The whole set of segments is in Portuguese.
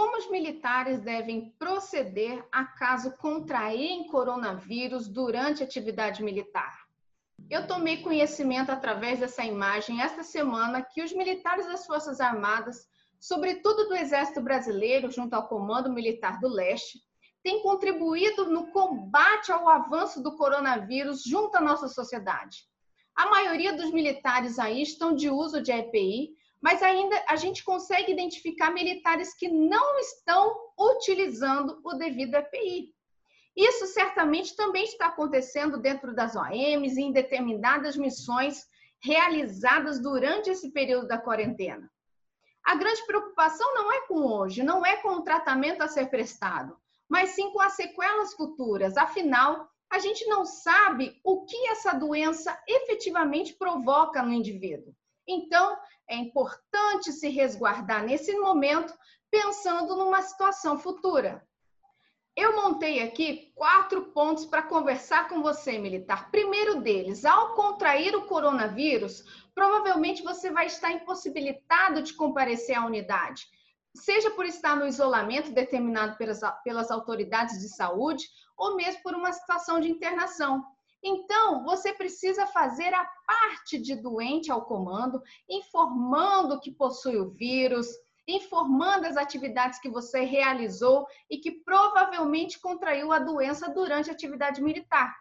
Como os militares devem proceder a caso contraírem coronavírus durante atividade militar? Eu tomei conhecimento através dessa imagem esta semana que os militares das Forças Armadas, sobretudo do Exército Brasileiro, junto ao Comando Militar do Leste, têm contribuído no combate ao avanço do coronavírus junto à nossa sociedade. A maioria dos militares aí estão de uso de EPI, mas ainda a gente consegue identificar militares que não estão utilizando o devido EPI. Isso certamente também está acontecendo dentro das OMs e em determinadas missões realizadas durante esse período da quarentena. A grande preocupação não é com hoje, não é com o tratamento a ser prestado, mas sim com as sequelas futuras. Afinal, a gente não sabe o que essa doença efetivamente provoca no indivíduo. Então, é importante se resguardar nesse momento, pensando numa situação futura. Eu montei aqui quatro pontos para conversar com você, militar. Primeiro deles, ao contrair o coronavírus, provavelmente você vai estar impossibilitado de comparecer à unidade, seja por estar no isolamento determinado pelas, pelas autoridades de saúde ou mesmo por uma situação de internação. Então, você precisa fazer a parte de doente ao comando, informando que possui o vírus, informando as atividades que você realizou e que provavelmente contraiu a doença durante a atividade militar.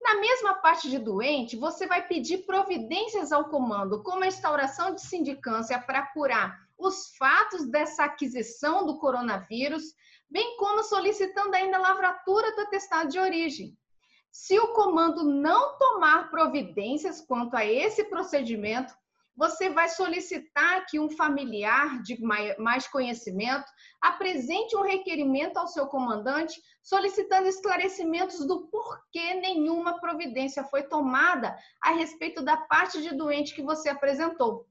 Na mesma parte de doente, você vai pedir providências ao comando, como a instauração de sindicância para apurar os fatos dessa aquisição do coronavírus, bem como solicitando ainda a lavratura do atestado de origem. Se o comando não tomar providências quanto a esse procedimento, você vai solicitar que um familiar de mais conhecimento apresente um requerimento ao seu comandante solicitando esclarecimentos do porquê nenhuma providência foi tomada a respeito da parte de doente que você apresentou.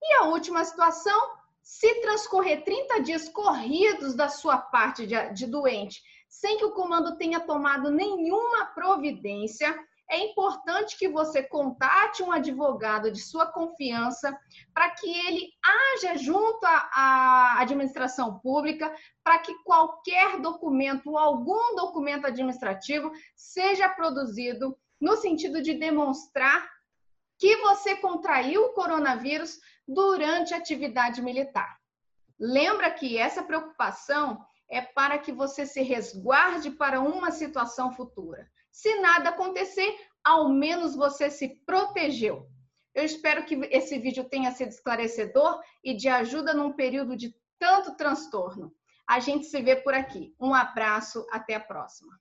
E a última situação, se transcorrer 30 dias corridos da sua parte de, doente, sem que o comando tenha tomado nenhuma providência, é importante que você contate um advogado de sua confiança para que ele haja junto à administração pública para que qualquer documento algum documento administrativo seja produzido no sentido de demonstrar que você contraiu o coronavírus durante a atividade militar. Lembra que essa preocupação é para que você se resguarde para uma situação futura. Se nada acontecer, ao menos você se protegeu. Eu espero que esse vídeo tenha sido esclarecedor e de ajuda num período de tanto transtorno. A gente se vê por aqui. Um abraço, até a próxima.